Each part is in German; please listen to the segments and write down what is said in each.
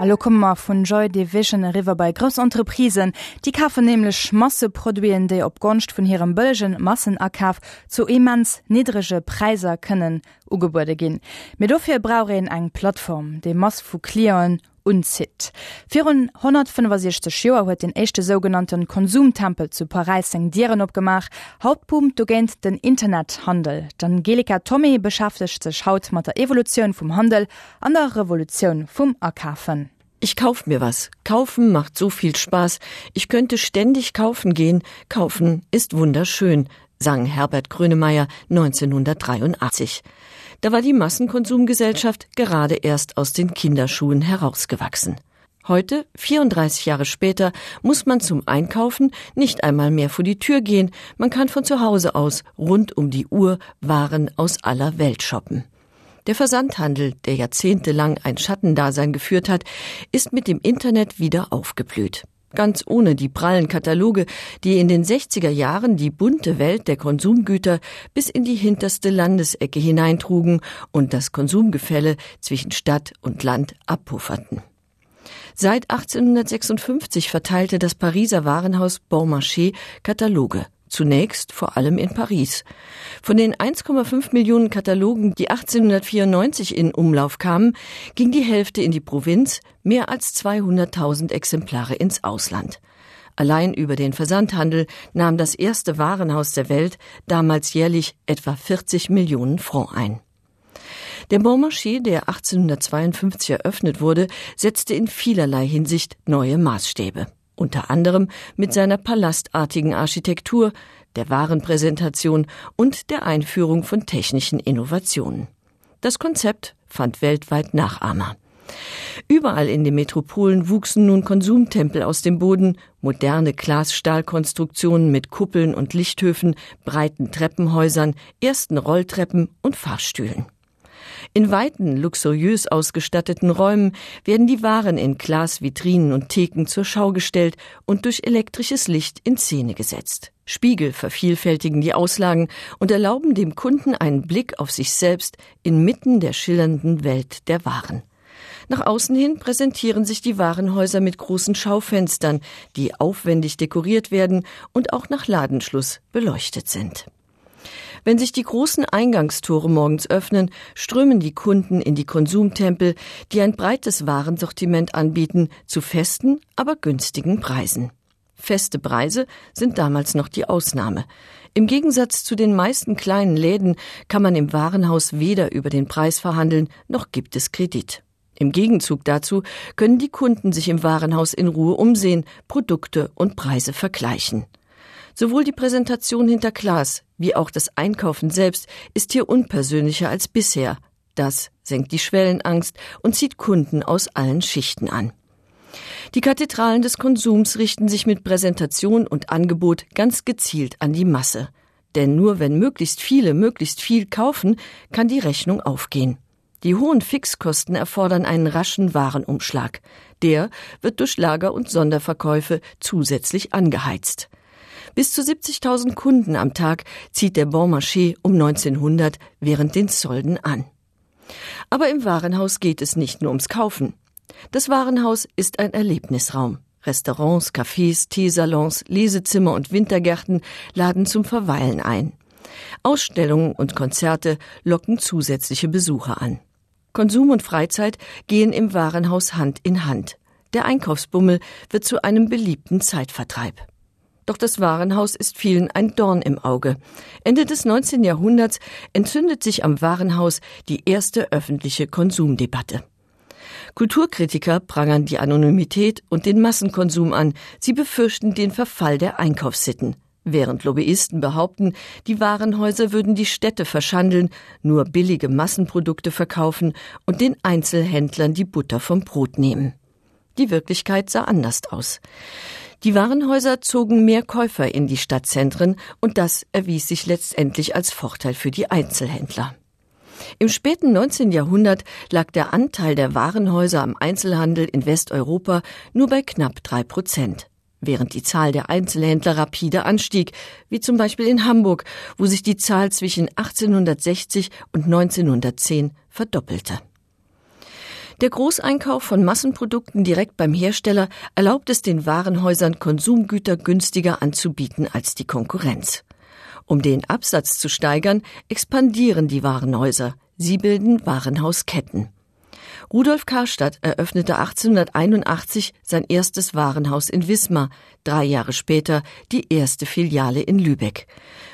Allo kommmer vun Joy Division River bei Grossentrepriseen, die kaffen nämlichlech Masse produzieren déi op Goncht vun hirem bëllegen Massenakkaf zu emens niedrigsche Preiser kënnen ugebäude ginn. Medofir brauren eng Plattform, de Mass vu Klioen unzit. Fiun 165 Joer huet den echte sogenannten Konsumtempel zu Paris Dieren opgemach, Hauptpunkt du gent den Internethandel. Angelika Tommy beschaftcht sech haut mat der Evolution vum Handel an der Revolution vum Erkafen. Ich kauf mir was. Kaufen macht so viel Spaß. Ich könnte ständig kaufen gehen. Kaufen ist wunderschön, sang Herbert Grönemeyer 1983. Da war die Massenkonsumgesellschaft gerade erst aus den Kinderschuhen herausgewachsen. Heute, 34 Jahre später, muss man zum Einkaufen nicht einmal mehr vor die Tür gehen, man kann von zu Hause aus rund um die Uhr Waren aus aller Welt shoppen. Der Versandhandel, der jahrzehntelang ein Schattendasein geführt hat, ist mit dem Internet wieder aufgeblüht ganz ohne die prallen Kataloge, die in den 60er Jahren die bunte Welt der Konsumgüter bis in die hinterste Landesecke hineintrugen und das Konsumgefälle zwischen Stadt und Land abpufferten. Seit 1856 verteilte das Pariser Warenhaus Beaumarchais Kataloge zunächst vor allem in Paris. Von den 1,5 Millionen Katalogen, die 1894 in Umlauf kamen, ging die Hälfte in die Provinz, mehr als 200.000 Exemplare ins Ausland. Allein über den Versandhandel nahm das erste Warenhaus der Welt damals jährlich etwa 40 Millionen Franc ein. Der Bonmarché, der 1852 eröffnet wurde, setzte in vielerlei Hinsicht neue Maßstäbe unter anderem mit seiner palastartigen Architektur, der Warenpräsentation und der Einführung von technischen Innovationen. Das Konzept fand weltweit Nachahmer. Überall in den Metropolen wuchsen nun Konsumtempel aus dem Boden, moderne Glasstahlkonstruktionen mit Kuppeln und Lichthöfen, breiten Treppenhäusern, ersten Rolltreppen und Fahrstühlen. In weiten, luxuriös ausgestatteten Räumen werden die Waren in Glasvitrinen und Theken zur Schau gestellt und durch elektrisches Licht in Szene gesetzt. Spiegel vervielfältigen die Auslagen und erlauben dem Kunden einen Blick auf sich selbst inmitten der schillernden Welt der Waren. Nach außen hin präsentieren sich die Warenhäuser mit großen Schaufenstern, die aufwendig dekoriert werden und auch nach Ladenschluss beleuchtet sind. Wenn sich die großen Eingangstore morgens öffnen, strömen die Kunden in die Konsumtempel, die ein breites Warensortiment anbieten, zu festen, aber günstigen Preisen. Feste Preise sind damals noch die Ausnahme. Im Gegensatz zu den meisten kleinen Läden kann man im Warenhaus weder über den Preis verhandeln, noch gibt es Kredit. Im Gegenzug dazu können die Kunden sich im Warenhaus in Ruhe umsehen, Produkte und Preise vergleichen. Sowohl die Präsentation hinter Glas wie auch das Einkaufen selbst ist hier unpersönlicher als bisher. Das senkt die Schwellenangst und zieht Kunden aus allen Schichten an. Die Kathedralen des Konsums richten sich mit Präsentation und Angebot ganz gezielt an die Masse. Denn nur wenn möglichst viele möglichst viel kaufen, kann die Rechnung aufgehen. Die hohen Fixkosten erfordern einen raschen Warenumschlag. Der wird durch Lager und Sonderverkäufe zusätzlich angeheizt. Bis zu 70.000 Kunden am Tag zieht der Bonmarché um 1900 während den Zolden an. Aber im Warenhaus geht es nicht nur ums Kaufen. Das Warenhaus ist ein Erlebnisraum. Restaurants, Cafés, Teesalons, Lesezimmer und Wintergärten laden zum Verweilen ein. Ausstellungen und Konzerte locken zusätzliche Besucher an. Konsum und Freizeit gehen im Warenhaus Hand in Hand. Der Einkaufsbummel wird zu einem beliebten Zeitvertreib. Doch das Warenhaus ist vielen ein Dorn im Auge. Ende des 19. Jahrhunderts entzündet sich am Warenhaus die erste öffentliche Konsumdebatte. Kulturkritiker prangern die Anonymität und den Massenkonsum an. Sie befürchten den Verfall der Einkaufssitten. Während Lobbyisten behaupten, die Warenhäuser würden die Städte verschandeln, nur billige Massenprodukte verkaufen und den Einzelhändlern die Butter vom Brot nehmen. Die Wirklichkeit sah anders aus. Die Warenhäuser zogen mehr Käufer in die Stadtzentren und das erwies sich letztendlich als Vorteil für die Einzelhändler. Im späten 19. Jahrhundert lag der Anteil der Warenhäuser am Einzelhandel in Westeuropa nur bei knapp drei Prozent, während die Zahl der Einzelhändler rapide anstieg, wie zum Beispiel in Hamburg, wo sich die Zahl zwischen 1860 und 1910 verdoppelte. Der Großeinkauf von Massenprodukten direkt beim Hersteller erlaubt es den Warenhäusern, Konsumgüter günstiger anzubieten als die Konkurrenz. Um den Absatz zu steigern, expandieren die Warenhäuser. Sie bilden Warenhausketten. Rudolf Karstadt eröffnete 1881 sein erstes Warenhaus in Wismar, drei Jahre später die erste Filiale in Lübeck.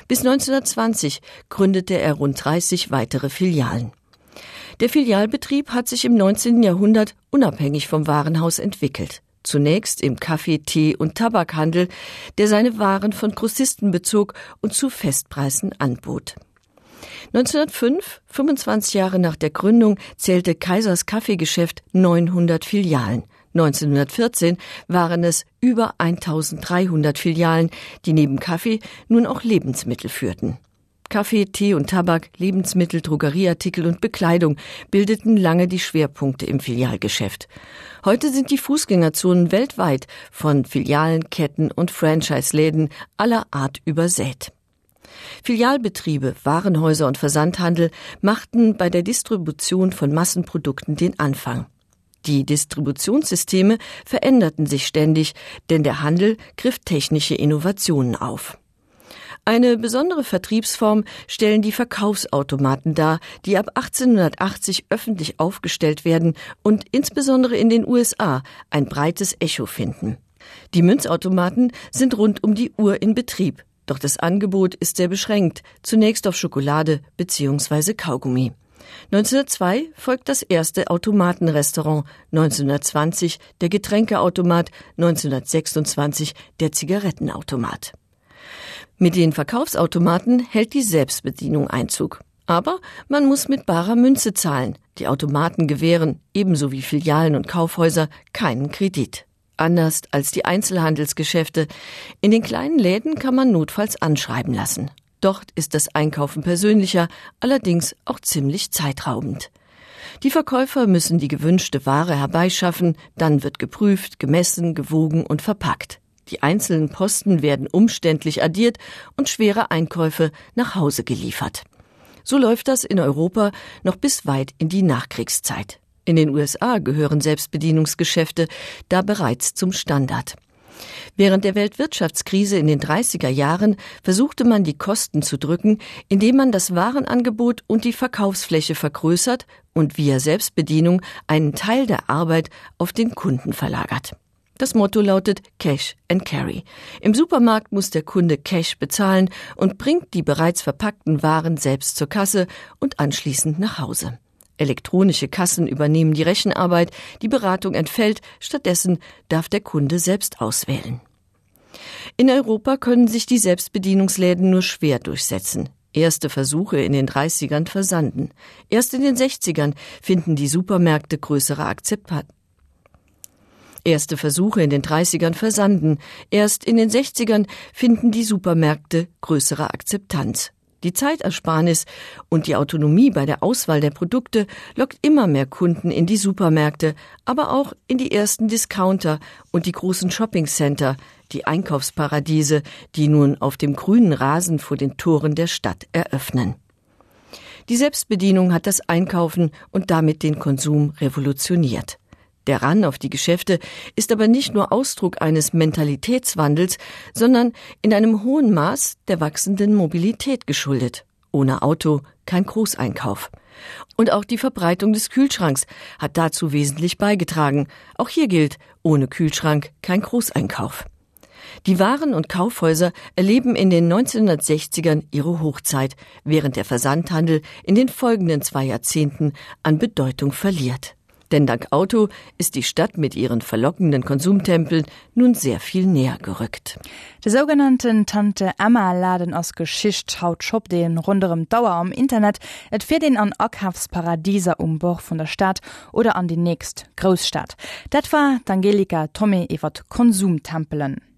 Bis 1920 gründete er rund 30 weitere Filialen. Der Filialbetrieb hat sich im 19. Jahrhundert unabhängig vom Warenhaus entwickelt. Zunächst im Kaffee, Tee und Tabakhandel, der seine Waren von Grossisten bezog und zu Festpreisen anbot. 1905, 25 Jahre nach der Gründung, zählte Kaisers Kaffeegeschäft 900 Filialen. 1914 waren es über 1300 Filialen, die neben Kaffee nun auch Lebensmittel führten. Kaffee, Tee und Tabak, Lebensmittel, Drogerieartikel und Bekleidung bildeten lange die Schwerpunkte im Filialgeschäft. Heute sind die Fußgängerzonen weltweit von Filialen, Ketten und Franchise-Läden aller Art übersät. Filialbetriebe, Warenhäuser und Versandhandel machten bei der Distribution von Massenprodukten den Anfang. Die Distributionssysteme veränderten sich ständig, denn der Handel griff technische Innovationen auf. Eine besondere Vertriebsform stellen die Verkaufsautomaten dar, die ab 1880 öffentlich aufgestellt werden und insbesondere in den USA ein breites Echo finden. Die Münzautomaten sind rund um die Uhr in Betrieb, doch das Angebot ist sehr beschränkt, zunächst auf Schokolade bzw. Kaugummi. 1902 folgt das erste Automatenrestaurant, 1920 der Getränkeautomat, 1926 der Zigarettenautomat. Mit den Verkaufsautomaten hält die Selbstbedienung Einzug. Aber man muss mit barer Münze zahlen. Die Automaten gewähren, ebenso wie Filialen und Kaufhäuser, keinen Kredit. Anders als die Einzelhandelsgeschäfte. In den kleinen Läden kann man notfalls anschreiben lassen. Dort ist das Einkaufen persönlicher, allerdings auch ziemlich zeitraubend. Die Verkäufer müssen die gewünschte Ware herbeischaffen, dann wird geprüft, gemessen, gewogen und verpackt. Die einzelnen Posten werden umständlich addiert und schwere Einkäufe nach Hause geliefert. So läuft das in Europa noch bis weit in die Nachkriegszeit. In den USA gehören Selbstbedienungsgeschäfte da bereits zum Standard. Während der Weltwirtschaftskrise in den 30er Jahren versuchte man die Kosten zu drücken, indem man das Warenangebot und die Verkaufsfläche vergrößert und via Selbstbedienung einen Teil der Arbeit auf den Kunden verlagert. Das Motto lautet Cash and Carry. Im Supermarkt muss der Kunde Cash bezahlen und bringt die bereits verpackten Waren selbst zur Kasse und anschließend nach Hause. Elektronische Kassen übernehmen die Rechenarbeit, die Beratung entfällt, stattdessen darf der Kunde selbst auswählen. In Europa können sich die Selbstbedienungsläden nur schwer durchsetzen. Erste Versuche in den 30ern versanden. Erst in den 60ern finden die Supermärkte größere Akzeptanz. Erste Versuche in den 30ern versanden. Erst in den 60ern finden die Supermärkte größere Akzeptanz. Die Zeitersparnis und die Autonomie bei der Auswahl der Produkte lockt immer mehr Kunden in die Supermärkte, aber auch in die ersten Discounter und die großen Shoppingcenter, die Einkaufsparadiese, die nun auf dem grünen Rasen vor den Toren der Stadt eröffnen. Die Selbstbedienung hat das Einkaufen und damit den Konsum revolutioniert. Der Ran auf die Geschäfte ist aber nicht nur Ausdruck eines Mentalitätswandels, sondern in einem hohen Maß der wachsenden Mobilität geschuldet. Ohne Auto kein Großeinkauf. Und auch die Verbreitung des Kühlschranks hat dazu wesentlich beigetragen. Auch hier gilt, ohne Kühlschrank kein Großeinkauf. Die Waren- und Kaufhäuser erleben in den 1960ern ihre Hochzeit, während der Versandhandel in den folgenden zwei Jahrzehnten an Bedeutung verliert. Denn dank Auto ist die Stadt mit ihren verlockenden Konsumtempeln nun sehr viel näher gerückt. Der sogenannten Tante Emma Laden aus Geschicht haut Shop den runderem Dauer am Internet et fir den an Ackhafsparadieser Umbruch von der Stadt oder an die nächst Großstadt. Dat war d'Angelika Tommy iwwer Konsumtempelen.